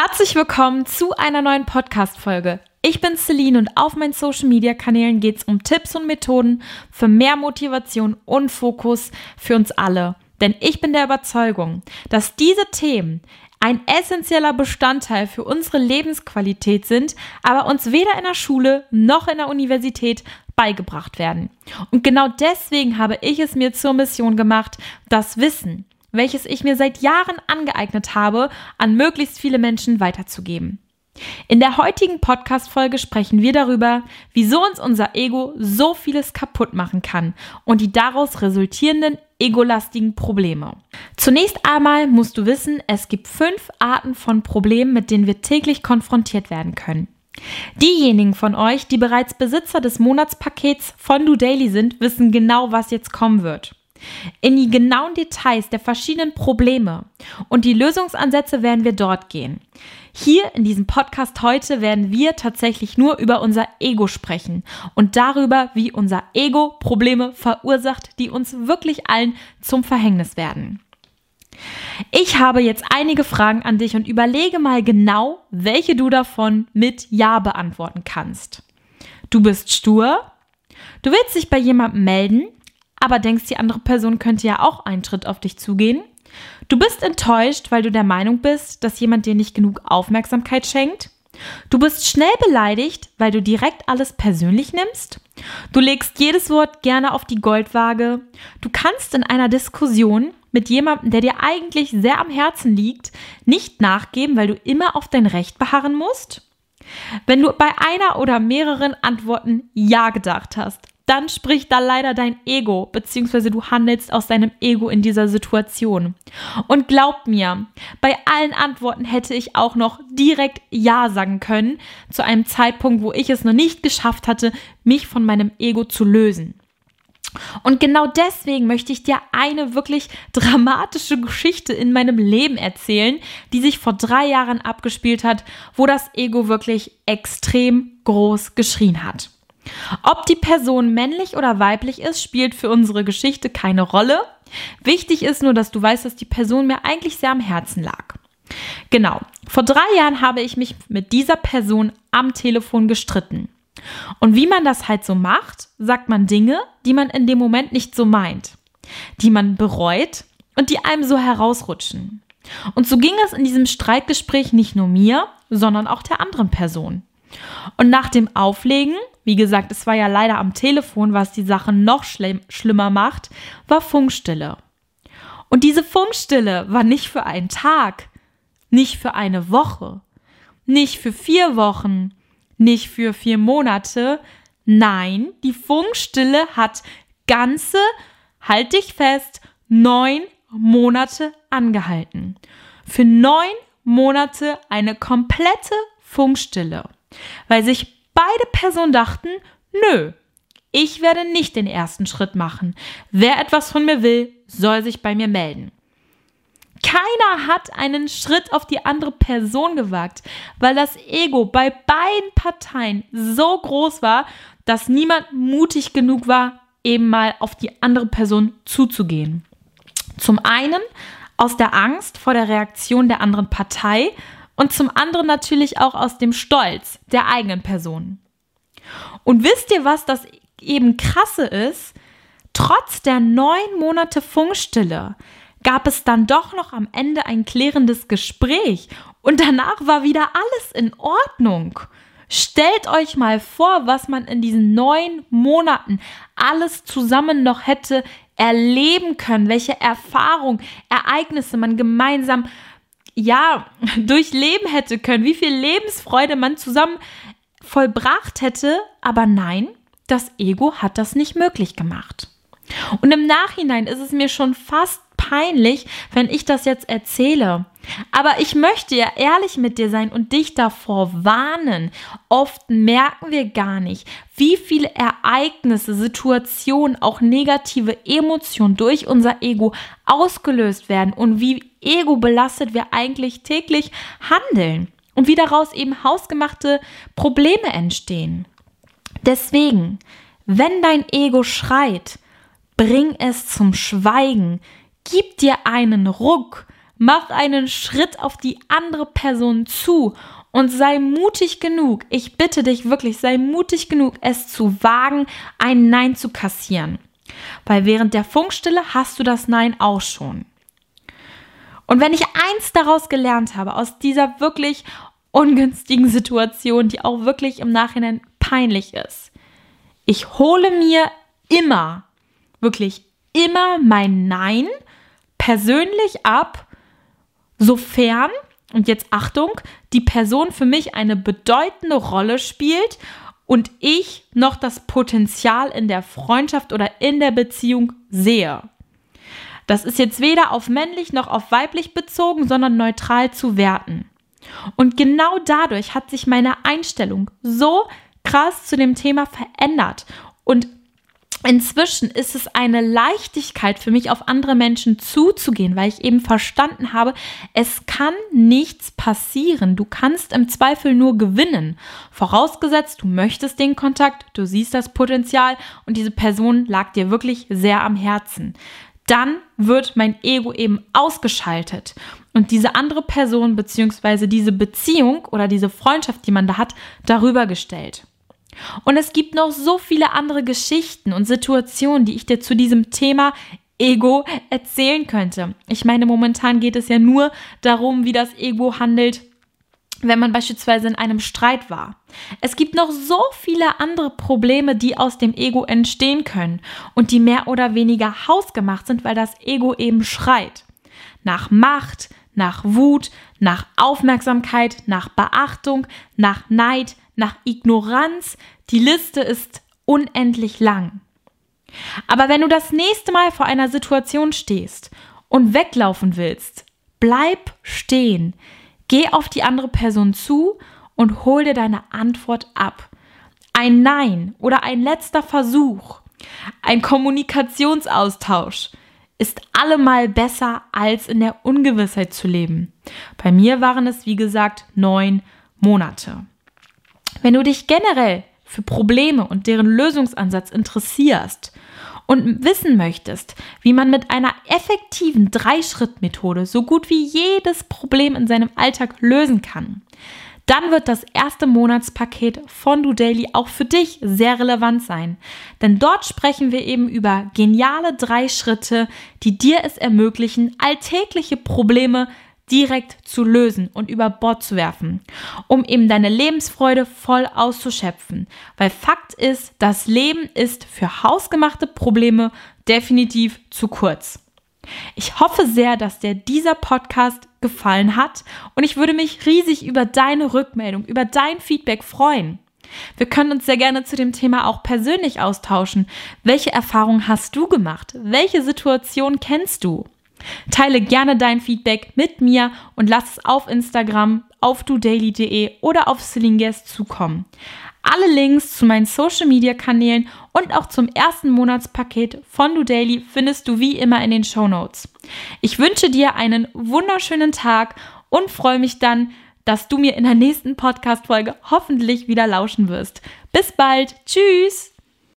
Herzlich willkommen zu einer neuen Podcast-Folge. Ich bin Celine und auf meinen Social-Media-Kanälen geht es um Tipps und Methoden für mehr Motivation und Fokus für uns alle. Denn ich bin der Überzeugung, dass diese Themen ein essentieller Bestandteil für unsere Lebensqualität sind, aber uns weder in der Schule noch in der Universität beigebracht werden. Und genau deswegen habe ich es mir zur Mission gemacht, das Wissen, welches ich mir seit Jahren angeeignet habe, an möglichst viele Menschen weiterzugeben. In der heutigen Podcast-Folge sprechen wir darüber, wieso uns unser Ego so vieles kaputt machen kann und die daraus resultierenden egolastigen Probleme. Zunächst einmal musst du wissen, es gibt fünf Arten von Problemen, mit denen wir täglich konfrontiert werden können. Diejenigen von euch, die bereits Besitzer des Monatspakets von Do Daily sind, wissen genau, was jetzt kommen wird. In die genauen Details der verschiedenen Probleme und die Lösungsansätze werden wir dort gehen. Hier in diesem Podcast heute werden wir tatsächlich nur über unser Ego sprechen und darüber, wie unser Ego Probleme verursacht, die uns wirklich allen zum Verhängnis werden. Ich habe jetzt einige Fragen an dich und überlege mal genau, welche du davon mit Ja beantworten kannst. Du bist stur, du willst dich bei jemandem melden, aber denkst, die andere Person könnte ja auch einen Schritt auf dich zugehen. Du bist enttäuscht, weil du der Meinung bist, dass jemand dir nicht genug Aufmerksamkeit schenkt. Du bist schnell beleidigt, weil du direkt alles persönlich nimmst. Du legst jedes Wort gerne auf die Goldwaage. Du kannst in einer Diskussion mit jemandem, der dir eigentlich sehr am Herzen liegt, nicht nachgeben, weil du immer auf dein Recht beharren musst. Wenn du bei einer oder mehreren Antworten Ja gedacht hast, dann spricht da leider dein Ego, beziehungsweise du handelst aus deinem Ego in dieser Situation. Und glaub mir, bei allen Antworten hätte ich auch noch direkt Ja sagen können, zu einem Zeitpunkt, wo ich es noch nicht geschafft hatte, mich von meinem Ego zu lösen. Und genau deswegen möchte ich dir eine wirklich dramatische Geschichte in meinem Leben erzählen, die sich vor drei Jahren abgespielt hat, wo das Ego wirklich extrem groß geschrien hat. Ob die Person männlich oder weiblich ist, spielt für unsere Geschichte keine Rolle. Wichtig ist nur, dass du weißt, dass die Person mir eigentlich sehr am Herzen lag. Genau, vor drei Jahren habe ich mich mit dieser Person am Telefon gestritten. Und wie man das halt so macht, sagt man Dinge, die man in dem Moment nicht so meint, die man bereut und die einem so herausrutschen. Und so ging es in diesem Streitgespräch nicht nur mir, sondern auch der anderen Person. Und nach dem Auflegen, wie gesagt, es war ja leider am Telefon, was die Sache noch schlimm, schlimmer macht, war Funkstille. Und diese Funkstille war nicht für einen Tag, nicht für eine Woche, nicht für vier Wochen, nicht für vier Monate. Nein, die Funkstille hat ganze, halt dich fest, neun Monate angehalten. Für neun Monate eine komplette Funkstille weil sich beide Personen dachten, nö, ich werde nicht den ersten Schritt machen. Wer etwas von mir will, soll sich bei mir melden. Keiner hat einen Schritt auf die andere Person gewagt, weil das Ego bei beiden Parteien so groß war, dass niemand mutig genug war, eben mal auf die andere Person zuzugehen. Zum einen aus der Angst vor der Reaktion der anderen Partei und zum anderen natürlich auch aus dem Stolz der eigenen Person. Und wisst ihr, was das eben krasse ist? Trotz der neun Monate Funkstille gab es dann doch noch am Ende ein klärendes Gespräch und danach war wieder alles in Ordnung. Stellt euch mal vor, was man in diesen neun Monaten alles zusammen noch hätte erleben können, welche Erfahrungen, Ereignisse man gemeinsam ja, durchleben hätte können, wie viel Lebensfreude man zusammen vollbracht hätte. Aber nein, das Ego hat das nicht möglich gemacht. Und im Nachhinein ist es mir schon fast peinlich, wenn ich das jetzt erzähle. Aber ich möchte ja ehrlich mit dir sein und dich davor warnen. Oft merken wir gar nicht, wie viele Ereignisse, Situationen, auch negative Emotionen durch unser Ego ausgelöst werden und wie ego belastet wir eigentlich täglich handeln und wie daraus eben hausgemachte Probleme entstehen. Deswegen, wenn dein Ego schreit, bring es zum Schweigen, gib dir einen Ruck, Mach einen Schritt auf die andere Person zu und sei mutig genug. Ich bitte dich wirklich, sei mutig genug, es zu wagen, ein Nein zu kassieren. Weil während der Funkstille hast du das Nein auch schon. Und wenn ich eins daraus gelernt habe, aus dieser wirklich ungünstigen Situation, die auch wirklich im Nachhinein peinlich ist, ich hole mir immer, wirklich immer mein Nein persönlich ab, sofern, und jetzt Achtung, die Person für mich eine bedeutende Rolle spielt und ich noch das Potenzial in der Freundschaft oder in der Beziehung sehe. Das ist jetzt weder auf männlich noch auf weiblich bezogen, sondern neutral zu werten. Und genau dadurch hat sich meine Einstellung so krass zu dem Thema verändert. Und inzwischen ist es eine Leichtigkeit für mich, auf andere Menschen zuzugehen, weil ich eben verstanden habe, es kann nichts passieren. Du kannst im Zweifel nur gewinnen. Vorausgesetzt, du möchtest den Kontakt, du siehst das Potenzial und diese Person lag dir wirklich sehr am Herzen dann wird mein Ego eben ausgeschaltet. Und diese andere Person beziehungsweise diese Beziehung oder diese Freundschaft, die man da hat, darüber gestellt. Und es gibt noch so viele andere Geschichten und Situationen, die ich dir zu diesem Thema Ego erzählen könnte. Ich meine, momentan geht es ja nur darum, wie das Ego handelt, wenn man beispielsweise in einem Streit war. Es gibt noch so viele andere Probleme, die aus dem Ego entstehen können und die mehr oder weniger hausgemacht sind, weil das Ego eben schreit. Nach Macht, nach Wut, nach Aufmerksamkeit, nach Beachtung, nach Neid, nach Ignoranz. Die Liste ist unendlich lang. Aber wenn du das nächste Mal vor einer Situation stehst und weglaufen willst, bleib stehen. Geh auf die andere Person zu und hol dir deine Antwort ab. Ein Nein oder ein letzter Versuch, ein Kommunikationsaustausch ist allemal besser, als in der Ungewissheit zu leben. Bei mir waren es, wie gesagt, neun Monate. Wenn du dich generell für Probleme und deren Lösungsansatz interessierst und wissen möchtest, wie man mit einer effektiven Drei-Schritt-Methode so gut wie jedes Problem in seinem Alltag lösen kann, dann wird das erste Monatspaket von Do Daily auch für dich sehr relevant sein. Denn dort sprechen wir eben über geniale drei Schritte, die dir es ermöglichen, alltägliche Probleme direkt zu lösen und über Bord zu werfen, um eben deine Lebensfreude voll auszuschöpfen. Weil Fakt ist, das Leben ist für hausgemachte Probleme definitiv zu kurz. Ich hoffe sehr, dass dir dieser Podcast gefallen hat und ich würde mich riesig über deine Rückmeldung, über dein Feedback freuen. Wir können uns sehr gerne zu dem Thema auch persönlich austauschen. Welche Erfahrungen hast du gemacht? Welche Situation kennst du? Teile gerne dein Feedback mit mir und lass es auf Instagram, auf dudaily.de oder auf Celinguest zukommen. Alle Links zu meinen Social Media Kanälen und auch zum ersten Monatspaket von DoDaily findest du wie immer in den Show Notes. Ich wünsche dir einen wunderschönen Tag und freue mich dann, dass du mir in der nächsten Podcast-Folge hoffentlich wieder lauschen wirst. Bis bald. Tschüss.